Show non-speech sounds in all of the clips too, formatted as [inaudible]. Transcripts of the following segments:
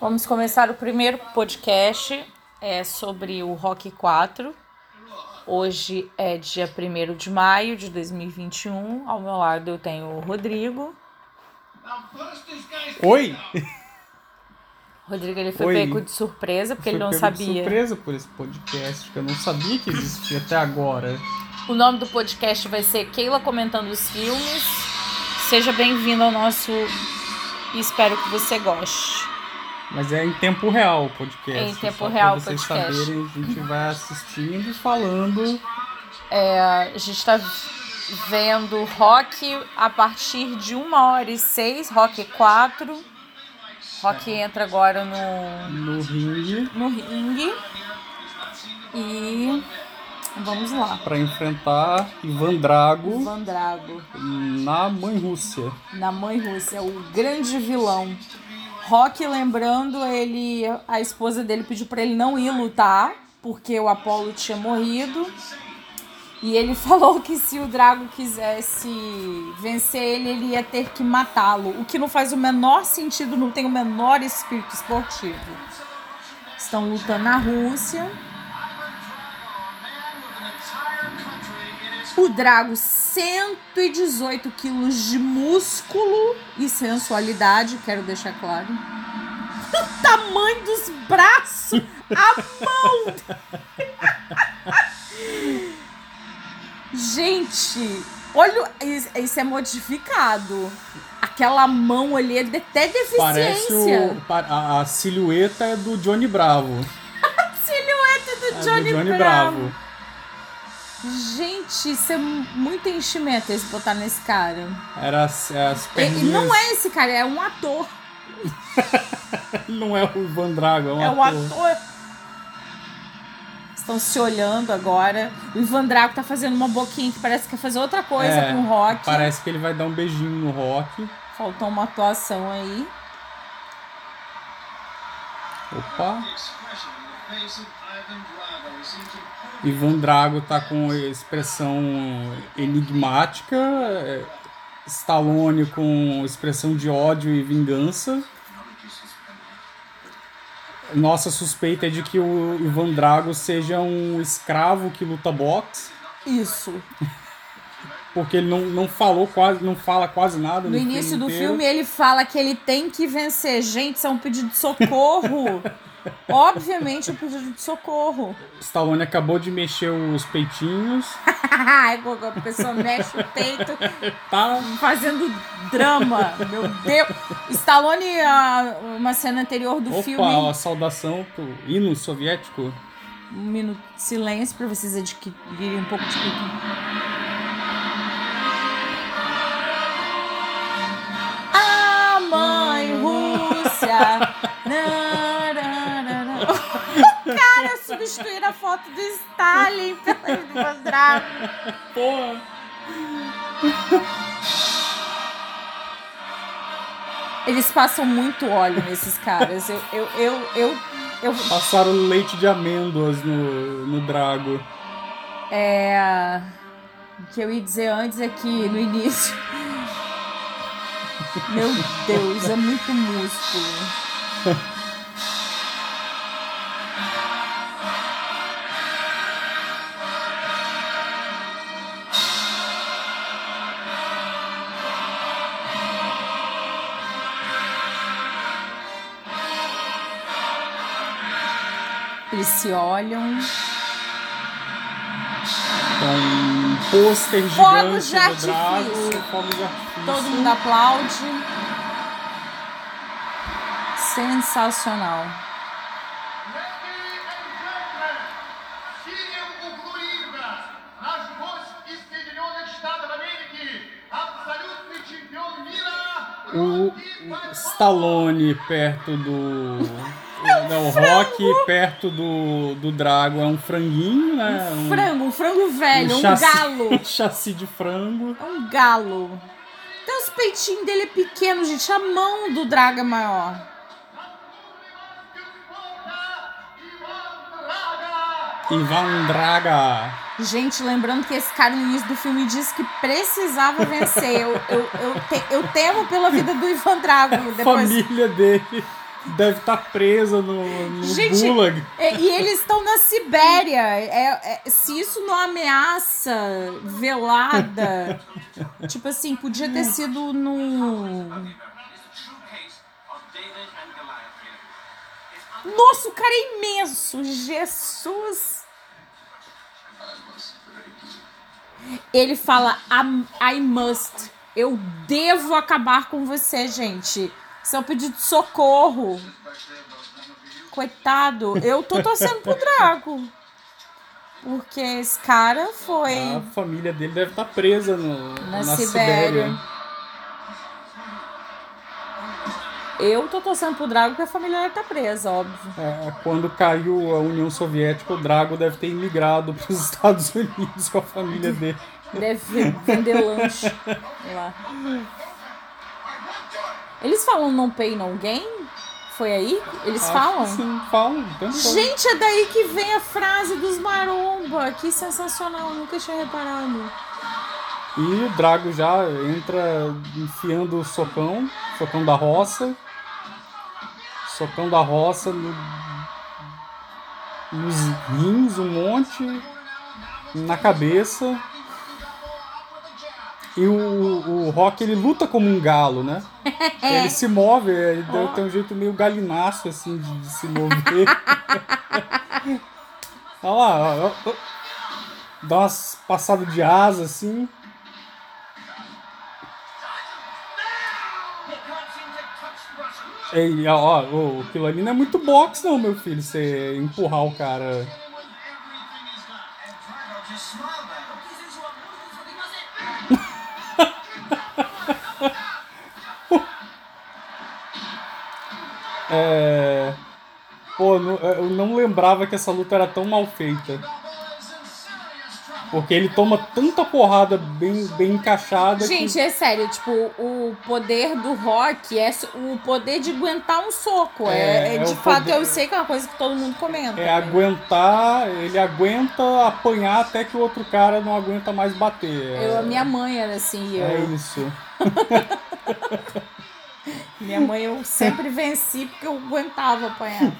Vamos começar o primeiro podcast é sobre o Rock 4. Hoje é dia 1 de maio de 2021. Ao meu lado eu tenho o Rodrigo. Oi! Rodrigo ele foi Oi. pego de surpresa porque ele não pego de sabia. surpresa por esse podcast, que eu não sabia que existia até agora. O nome do podcast vai ser Keila comentando os filmes. Seja bem-vindo ao nosso e espero que você goste. Mas é em tempo real o podcast. É em tempo real o vocês podcast. saberem, a gente vai assistindo e falando. É, a gente está vendo Rock a partir de 1 hora e 6, Rock 4. Rock entra agora no, no ringue no ringue. E vamos lá. pra enfrentar Ivan Drago Van Drago, na Mãe Rússia. na Mãe Rússia, o grande vilão. Rock, lembrando, ele, a esposa dele pediu pra ele não ir lutar, porque o Apolo tinha morrido. E ele [laughs] falou que se o Drago quisesse vencer ele, ele ia ter que matá-lo. O que não faz o menor sentido, não tem o menor espírito esportivo. Estão lutando na Rússia. O Drago, 118 quilos de músculo e sensualidade, quero deixar claro. [laughs] O tamanho dos braços, a mão. [laughs] Gente, olha, isso é modificado. Aquela mão ali é até Parece deficiência. o, pa- a, a silhueta é do Johnny Bravo. [laughs] Silhueta do É Johnny, do Johnny Bravo. Bravo. Gente, isso é muito enchimento esse botar nesse cara. Era as, as E, e perninhas. não é esse cara, é um ator. [laughs] Não é o Ivan Drago, é um É um ator. ator. Estão se olhando agora. O Ivan Drago tá fazendo uma boquinha que parece que quer fazer outra coisa É, com o Rock. Parece que ele vai dar um beijinho no Rock. Faltou uma atuação aí. Opa! Ivan Drago tá com expressão enigmática. é, Stallone com expressão de ódio e vingança. Nossa suspeita é de que o Ivan Drago seja um escravo que luta boxe, Isso. porque ele não, não falou quase, não fala quase nada No início do inteiro. filme ele fala que ele tem que vencer. Gente, isso é um pedido de socorro. [laughs] Obviamente um pedido de socorro. Stallone acabou de mexer os peitinhos. [laughs] A pessoa mexe o peito Tá fazendo drama. Meu Deus. Stallone, ah, uma cena anterior do Opa, filme. a saudação pro hino soviético. Um minuto de silêncio para vocês adquirirem um pouco de cultura. A mãe [laughs] Rússia. Na, na, na, na. O cara substituir a foto do Stalin pela do Ivan Drago. Porra! Eles passam muito óleo nesses caras. Eu, eu, eu, eu, eu, Passaram leite de amêndoas no, no Drago. É. O que eu ia dizer antes é que no início. Meu Deus, é muito músculo. [laughs] Eles se olham com é pôster gigante fogos de artifício. Braço, fogos de artifício. Todo mundo aplaude. Sensacional. O Stallone perto do [laughs] Não, o Rock perto do, do Drago é um franguinho, né? Um, Frango, um frango velho, um chassi, galo. um [laughs] chassi de frango. É um galo. Então os peitinhos dele é pequeno, gente. A mão do Draga é maior. Ivan Draga. Gente, lembrando que esse cara no início do filme disse que precisava vencer. Eu, eu, eu, te- eu temo pela vida do Ivan Drago. Depois, [laughs] Família dele. Deve estar presa no, no Gente, gulag. é, e eles estão na Sibéria. É, é- se isso não ameaça velada. [laughs] tipo assim, podia ter sido. It's Nossa, o cara é imenso! Jesus! Ele fala, "I'm- I must. Eu devo acabar com você, gente. Isso é pedido de socorro. Coitado. Eu tô torcendo pro Drago. Porque esse cara foi. A família dele deve estar presa no, Na na, Sibéria. Sibéria. Eu tô torcendo pro Drago porque a família dele tá presa, óbvio. É, quando caiu a União Soviética, o Drago deve ter imigrado [laughs] para os Estados Unidos com a família dele. Deve vender lanche lá. Eles falam não pay, no gain? Foi aí? Eles Acho falam? Sim, falam. Gente, é daí que vem a frase dos maromba. Que sensacional, nunca tinha reparado. E o Drago já entra enfiando o socão, socão da roça. Socão da roça no, nos rins, um monte, na cabeça. E o, o Rock ele luta como um galo, né? [laughs] Ele se move, ele deve ter um jeito meio galinaço assim de, de se mover. [laughs] Olha lá, ó, ó, dá umas passadas de asa assim. Ei, ó, ó, aquilo ali não é muito boxe não, meu filho, você empurrar o cara. É... Pô, não- eu não lembrava que essa luta era tão mal feita. Porque ele toma tanta porrada bem, bem encaixada Gente, que... é sério, tipo, o poder do rock é o poder de aguentar um soco. É, É, é é de fato, poder- eu sei que é uma coisa que todo mundo comenta. É aguentar, ele aguenta apanhar até que o outro cara não aguenta mais bater. É, Eu, a minha mãe era assim, eu, é isso. [laughs] minha mãe eu sempre venci porque eu aguentava apanhar.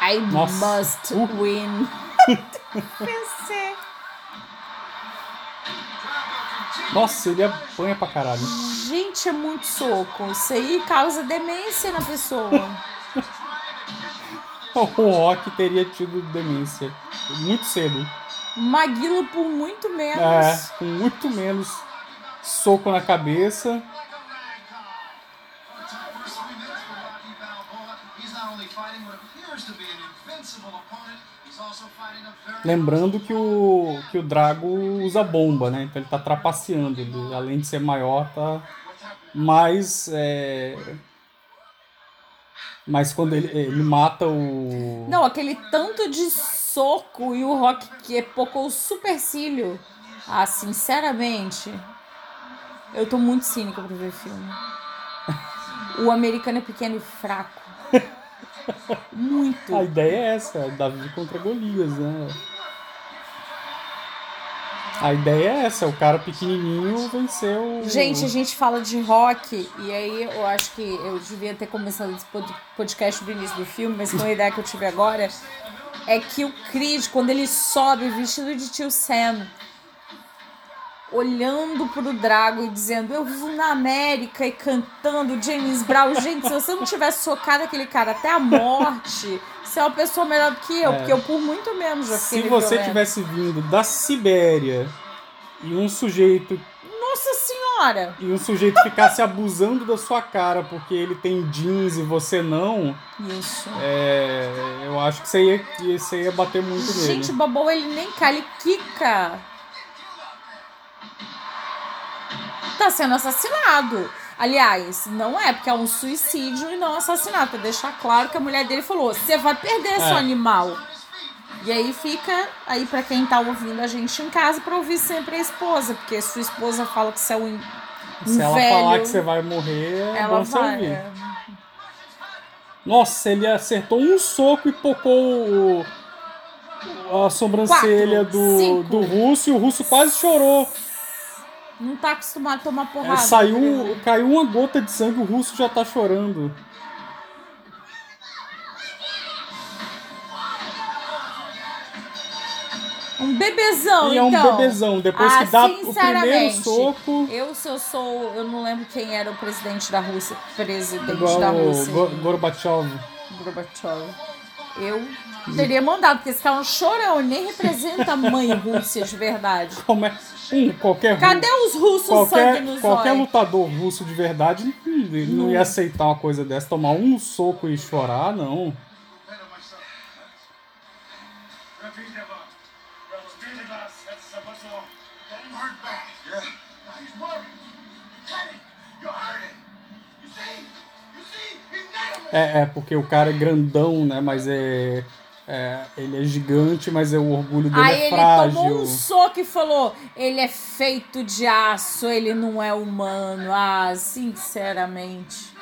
I Nossa. must Uh. win. [laughs] Vencer. Nossa, ele apanha pra caralho. Gente, é muito soco. Isso aí causa demência na pessoa. [laughs] O Rock teria tido demência muito cedo. Maguila por muito menos. É, com muito menos soco na cabeça. Lembrando que o, que o Drago usa bomba, né? Então ele tá trapaceando. Ele, além de ser maior, tá mais. É... Mas quando ele, ele mata o. Não, aquele tanto de soco e o Rock que pocou o supercílio. Ah, sinceramente. Eu tô muito cínica pra ver filme. O americano é pequeno e fraco. Muito. A ideia é essa, é Davi contra Golias, né? A ideia é essa, o cara pequenininho venceu. Gente, a gente fala de rock, e aí eu acho que eu devia ter começado esse pod- podcast no início do filme, mas com a ideia que eu tive agora, é que o Creed, quando ele sobe vestido de tio Sam, olhando pro Drago e dizendo, eu vivo na América e cantando James Brown, gente, se você não tivesse socado aquele cara até a morte, você é uma pessoa melhor do que eu, É. porque eu por muito menos já Se você violenta. tivesse vindo da Sibéria e um sujeito senhora! e um sujeito ficasse abusando da sua cara porque ele tem jeans e você não, Isso. é, eu acho que você ia, você ia bater muito nele. Gente, o Bobão ele nem cai, ele quica. Tá sendo assassinado. Aliás, não é, porque é um suicídio e não assassinato. Pra deixar claro que a mulher dele falou: você vai perder seu É. animal. E aí fica aí pra quem tá ouvindo a gente em casa pra ouvir sempre a esposa, porque sua esposa fala que você é um, um Se ela velho, falar que você vai morrer, é ela vai. é. Nossa, ele acertou um soco e pocou o, a sobrancelha Quatro, do, cinco. do russo e o russo quase chorou. Não tá acostumado a tomar É, porrada. saiu, caiu uma gota de sangue, o russo já tá chorando. Um bebezão, E é um então. bebezão. Depois ah, que dá o primeiro soco. Eu, se eu sou. Eu não lembro quem era o presidente da Rússia. Presidente Igual da Rússia. Go- Gorbachev. Gorbachev. Eu teria mandado, porque esse cara é um chorão, ele nem representa a mãe Rússia de verdade. [laughs] Como é? Um, qualquer Cadê os russos qualquer, qualquer olhos? lutador russo de verdade hum, não ia aceitar uma coisa dessa. Tomar um soco e chorar, não. É, é, porque o cara é grandão, né? Mas é. é, ele é gigante, mas é, o orgulho dele Aí é ele frágil. tomou um soco e falou: ele é feito de aço, ele não é humano. Ah, sinceramente.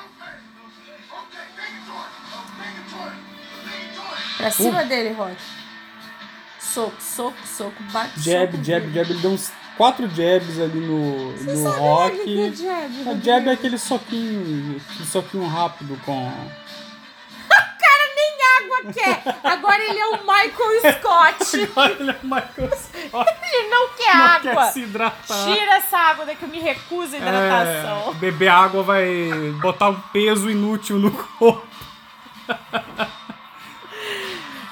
Pra cima Uh. dele, Rock. Soco, soco, soco, bate Jab, soco, jab, jab. Ele deu uns quatro jabs ali no, no sabe rock. o que é jab, É, Rodrigo? jab é aquele soquinho, aquele soquinho rápido com. [laughs] Nem água quer. Agora ele é o Michael [laughs] Scott. Olha o Michael Scott. [laughs] Ele não quer Não água. quer se hidratar. Tira essa água daqui, eu me recuso a hidratação. É, beber água vai botar um peso inútil no corpo.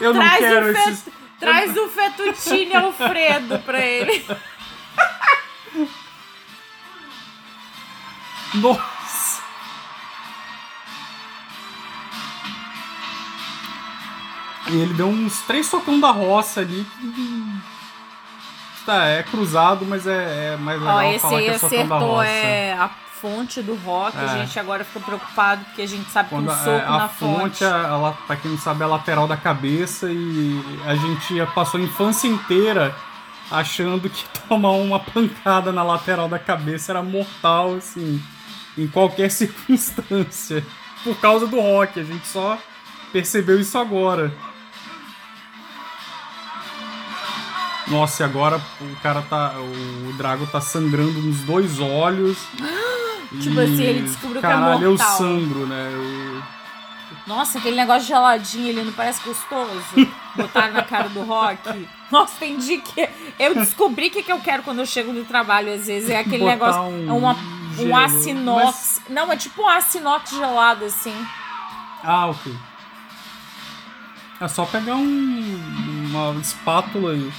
Eu não Traz, quero o, fet... esses. Traz o fettuccine Alfredo pra ele. Nossa! E ele deu uns três socão da roça ali. que- Tá, é cruzado, mas é, é mais legal Ó, esse falar aí que é socão da acertou roça. é, a fonte do rock. A É. gente agora fica preocupado porque a gente sabe que Quando um a, soco é, a na fonte, fonte. ela, pra quem não sabe, é a lateral da cabeça e a gente passou a infância inteira achando que [laughs] tomar uma pancada na lateral da cabeça era mortal, assim, em qualquer [laughs] circunstância. Por causa do rock, a gente só percebeu isso agora. Nossa, e agora o cara tá. O Drago tá sangrando nos dois olhos. [gasps] Tipo e, assim, ele descobriu que é caralho, mortal. eu sangro, né? Eu- Nossa, aquele negócio geladinho ali não parece gostoso? [laughs] Botaram na cara do rock. Nossa, tem dia que. Eu descobri o que, que eu quero quando eu chego do trabalho, às vezes. É aquele Botar negócio. um é uma, um gelo. aço inox. Não, é tipo um aço inox gelado, assim. Ah, ok. É só pegar um, uma espátula e.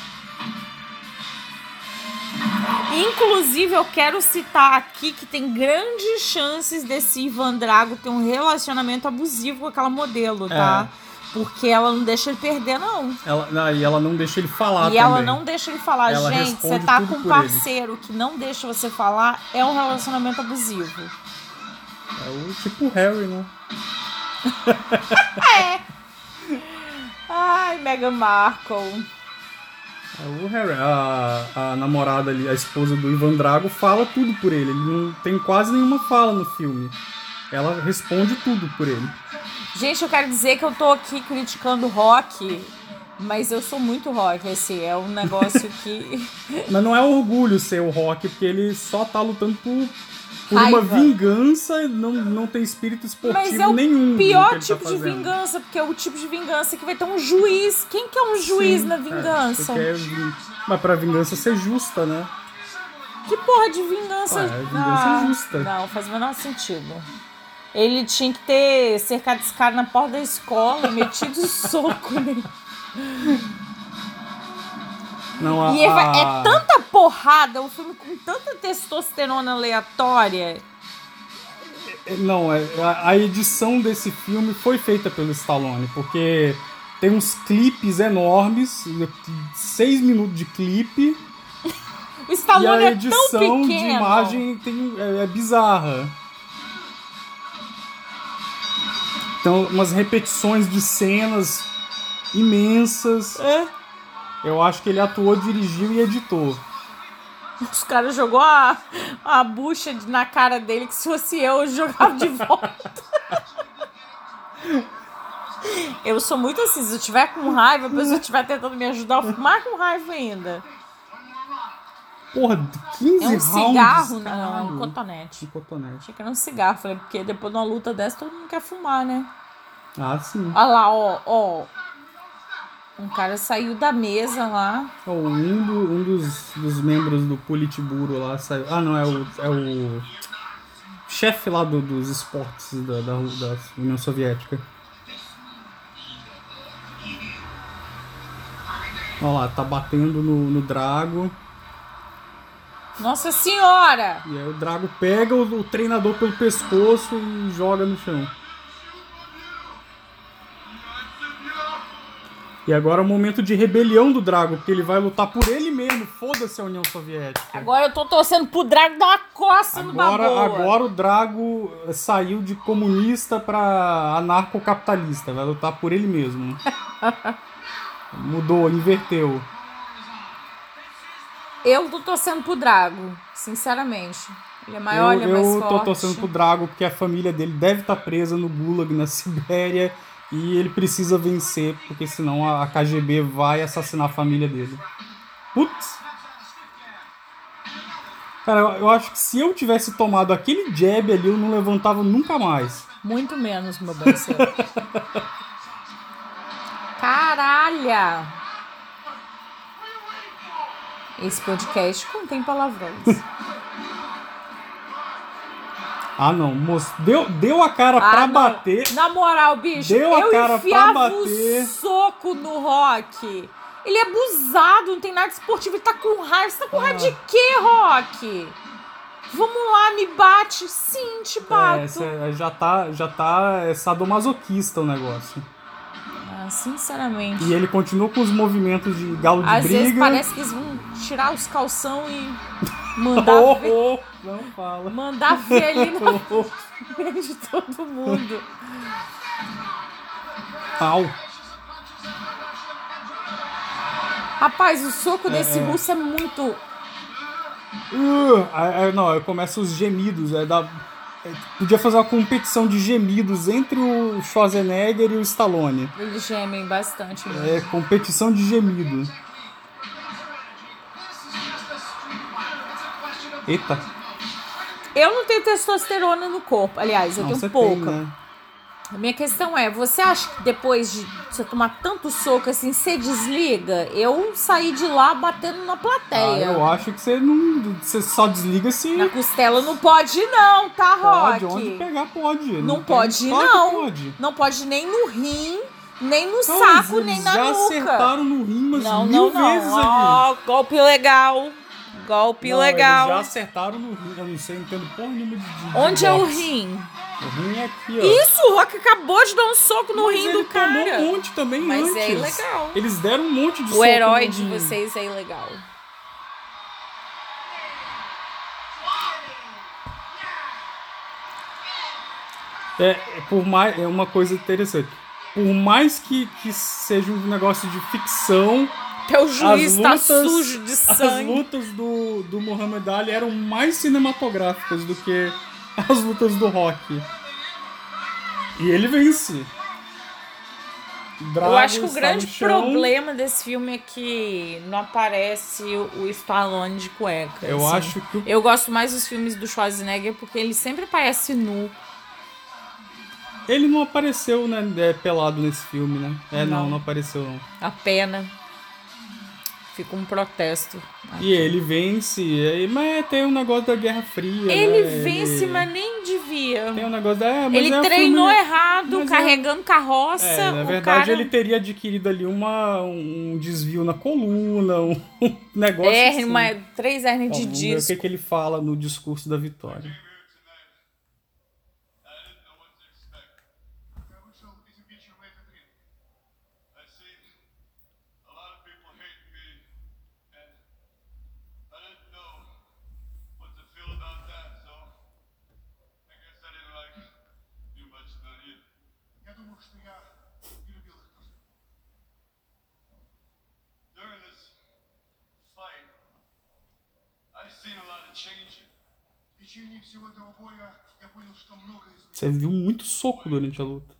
Inclusive, eu quero citar aqui que tem grandes chances desse Ivan Drago ter um relacionamento abusivo com aquela modelo, tá? Porque ela não deixa ele perder, não. Ela, não, e ela não deixa ele falar e ela também. não deixa ele falar, Ela gente, você tá com um por ele. parceiro que não deixa você falar, é um relacionamento abusivo. É o tipo Harry, né? [laughs] Ai, Meghan Markle. É o Harry. A, a namorada ali, a esposa do Ivan Drago, fala tudo por ele. Ele não tem quase nenhuma fala no filme. Ela responde tudo por ele. Gente, eu quero dizer que eu tô aqui criticando rock, mas eu sou muito rock, assim, é um negócio que. [laughs] Mas não é orgulho ser o Rock, porque ele só tá lutando por, por uma vingança não, não tem espírito esportivo Mas é o nenhum. pior tá tipo de fazendo. vingança, porque é o tipo de vingança que vai ter um juiz. Quem que é um juiz Sim, na é, vingança? porque é Mas pra vingança ser justa, né? Que porra de vingança? Ué, vingança é justa. Não, faz o menor sentido. Ele tinha que ter cercado esse cara na porta da escola e metido [laughs] soco nele. Não, a, E é, a- é tanta porrada, um filme com tanta testosterona aleatória. Não, é- a, a edição desse filme foi feita pelo Stallone, porque tem uns clipes enormes, seis minutos de clipe, [laughs] O e Stallone a é tão edição pequeno. de imagem tem, é, é bizarra. Então, umas repetições de cenas imensas. É. Eu acho que ele atuou, dirigiu e editou. Os caras jogou a, a bucha de- na cara dele que se fosse eu, eu jogava de volta. Eu sou muito assim, se eu tiver com raiva, a pessoa estiver tentando me ajudar, eu fico mais com raiva ainda. Porra, 15 É um rounds. cigarro, não, é um cotonete. Um cotonete. Achei que era um cigarro, falei, porque depois de uma luta dessa todo mundo quer fumar, né? Ah, sim. Olha lá, ó, ó. Um cara saiu da mesa lá. Ó, Um, do- um dos, dos membros do Politburo lá saiu. Ah, não, é o. É o chefe lá do- dos esportes da, da, da União Soviética. Olha lá, tá batendo no, no Drago. Nossa senhora! E aí o Drago pega o, o treinador pelo pescoço e joga no chão. E agora é o momento de rebelião do Drago, porque ele vai lutar por ele mesmo. Foda-se a União Soviética. Agora eu tô torcendo pro Drago dar uma coça no Agora, baboa. agora o Drago saiu de comunista pra anarcocapitalista. Vai lutar por ele mesmo. [laughs] Mudou, inverteu. Eu tô torcendo pro Drago, sinceramente. Ele é maior, eu ele é mais eu forte. tô torcendo pro Drago porque a família dele deve estar presa no Gulag, na [laughs] Sibéria. E ele precisa vencer, porque senão a KGB vai assassinar a família dele. Putz! Cara, eu, eu acho que se eu tivesse tomado aquele jab ali, eu não levantava nunca mais. Muito menos, meu parceiro. [laughs] Caralha! Esse podcast contém palavrões. Ah, não, moço. Deu, deu a cara Ah, pra não. bater. Na moral, bicho, Deu a eu cara pra enfiava bater. um soco no Rock. Ele é abusado, não tem nada esportivo, ele tá com raiva. Você tá com raiva Ah. de quê, Rock? Vamos lá, me bate. Sim, te bato. É, já tá, já tá é, sadomasoquista o negócio. Sinceramente. E ele continua com os movimentos de galo de Às briga. vezes parece que eles vão tirar os calção e mandar [laughs] Oh, ver, oh, não fala. mandar ver ali [laughs] na Oh, oh. frente de todo mundo. Au. Rapaz, o soco desse russo é muito. Uh, aí, não, começa os gemidos. É da, é, podia fazer uma competição de gemidos entre o Schwarzenegger e o Stallone. Eles gemem bastante mesmo. É competição de gemido. Eita. Eu não tenho testosterona no corpo. Aliás, eu Não, tenho pouca. tem, né? A minha questão é, você acha que depois de você tomar tanto soco assim, você desliga? Eu saí de lá batendo na Ah, plateia. eu acho que você não. Você só desliga se. Na costela não pode não, tá, Rock? Pode, onde pegar pode. Não tem- pode não. Pode. Não pode nem no rim, nem no Não, saco, nem na já nuca. acertaram no rim umas Não, mil não, vezes não. aqui. Ó, golpe legal. Golpe Não, legal. Eles já acertaram no rim. Eu não sei, não entendo porra nenhuma de, de de Onde é o rim? O rim é aqui, ó. Isso, o Rock acabou de dar um soco no Mas rim ele do cara. tomou um monte também Mas antes. é ilegal. Eles deram um monte de soco O herói de vocês é ilegal. É, é por mais, é uma coisa interessante. Por mais que, que seja um negócio de ficção, Teu juiz as tá lutas, sujo de as sangue. lutas do, do Muhammad Ali eram mais cinematográficas do que as lutas do Rock. E ele vence. Drago Eu acho que o grande chão. problema desse filme é que não aparece o, o Stallone de cueca. Eu assim. acho que o Eu gosto mais dos filmes do Schwarzenegger porque ele sempre aparece nu. Ele não apareceu, né, é, pelado nesse filme, né? É, não, Não. não, apareceu não. A pena. Fica um protesto. E ele vence, mas tem um negócio da Guerra Fria, Ele né? vence, Ele- mas nem devia. Tem um negócio da... é, Ele é treinou filme- errado, mas é- carregando carroça. É, na o verdade cara... ele teria adquirido ali uma, um desvio na coluna, um [laughs] negócio É, assim. três hernias de ver o disco. que, que ele fala no discurso da vitória. Você viu muito soco durante a luta.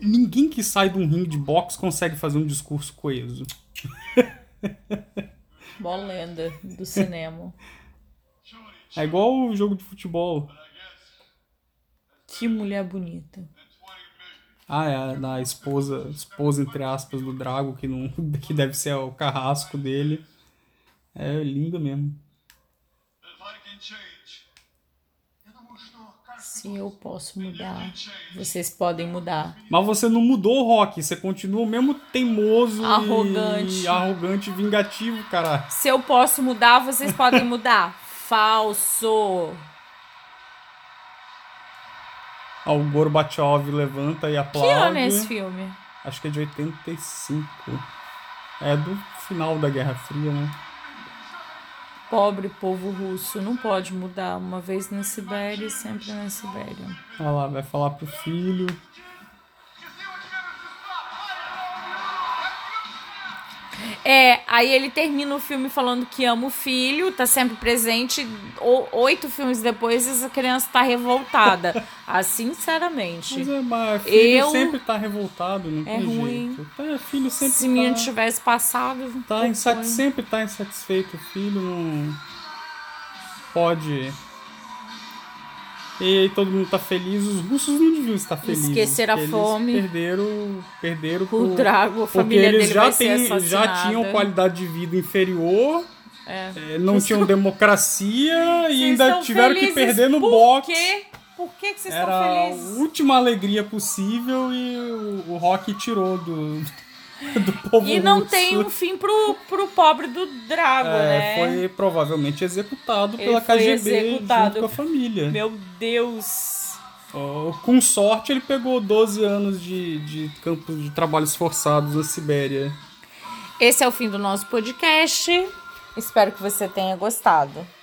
Ninguém que sai de um ringue de boxe consegue fazer um discurso coeso. [laughs] Mó lenda do cinema. É igual o jogo de futebol. Que mulher bonita. Ah, é a da esposa, esposa entre aspas do Drago, que não [laughs] que deve ser o carrasco dele. É linda mesmo. Se eu posso mudar, vocês podem mudar. Mas você não mudou, Rock. Você continua o mesmo teimoso Arrogante. e arrogante vingativo, cara. Se eu posso mudar, vocês podem mudar. [laughs] Falso. O Gorbachev levanta e Que aplaude. ano é esse filme? Acho que é de 85. É do final da Guerra Fria, né? Pobre povo russo, não pode mudar. Uma vez na Sibéria e sempre na Sibéria. Olha lá, vai falar pro filho. É, aí ele termina o filme falando que ama o filho, tá sempre presente. O- oito filmes depois, essa criança tá revoltada. [laughs] Ah, sinceramente. Mas, é, mas filho Eu- sempre tá revoltado, não É tem ruim. jeito. Tá, filho sempre Se o menino tá, tivesse passado. tá insati- sempre tá insatisfeito. O filho não pode. E aí todo mundo tá feliz. Os russos não deviam estar felizes. Esquecer a porque fome. Eles perderam, perderam O pro- Drago, a Porque família eles dele já, têm- já tinham qualidade de vida inferior, É. eh, não tinham democracia [laughs] e ainda tiveram que perder no por boxe. Quê? Por que, que vocês Era estão a felizes? última alegria possível e o, o Rock tirou do, [laughs] do povo E não russo. tem um fim pro, pro pobre do Drago, É, né? Foi provavelmente executado Ele pela KGB executado. junto com a família. Meu Deus. Com sorte, ele pegou 12 anos de, de campos de trabalhos forçados na Sibéria. Esse é o fim do nosso podcast. Espero que você tenha gostado.